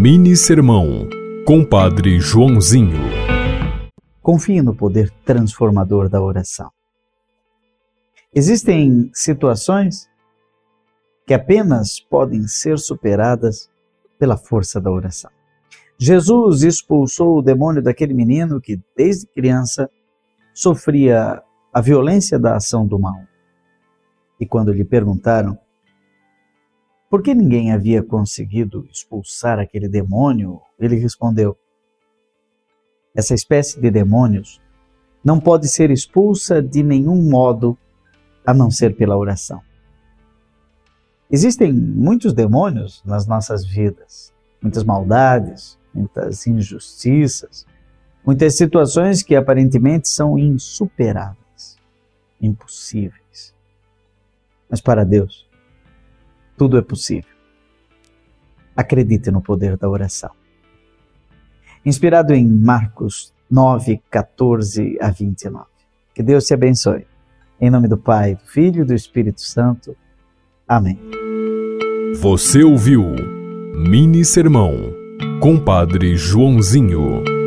Mini Sermão, Compadre Joãozinho. Confie no poder transformador da oração. Existem situações que apenas podem ser superadas pela força da oração. Jesus expulsou o demônio daquele menino que, desde criança, sofria a violência da ação do mal. E quando lhe perguntaram por que ninguém havia conseguido expulsar aquele demônio, ele respondeu: Essa espécie de demônios não pode ser expulsa de nenhum modo a não ser pela oração. Existem muitos demônios nas nossas vidas, muitas maldades, muitas injustiças, muitas situações que aparentemente são insuperáveis, impossíveis. Mas para Deus, tudo é possível. Acredite no poder da oração. Inspirado em Marcos 9, 14 a 29. Que Deus te abençoe. Em nome do Pai, do Filho e do Espírito Santo. Amém. Você ouviu Mini Sermão, Compadre Joãozinho.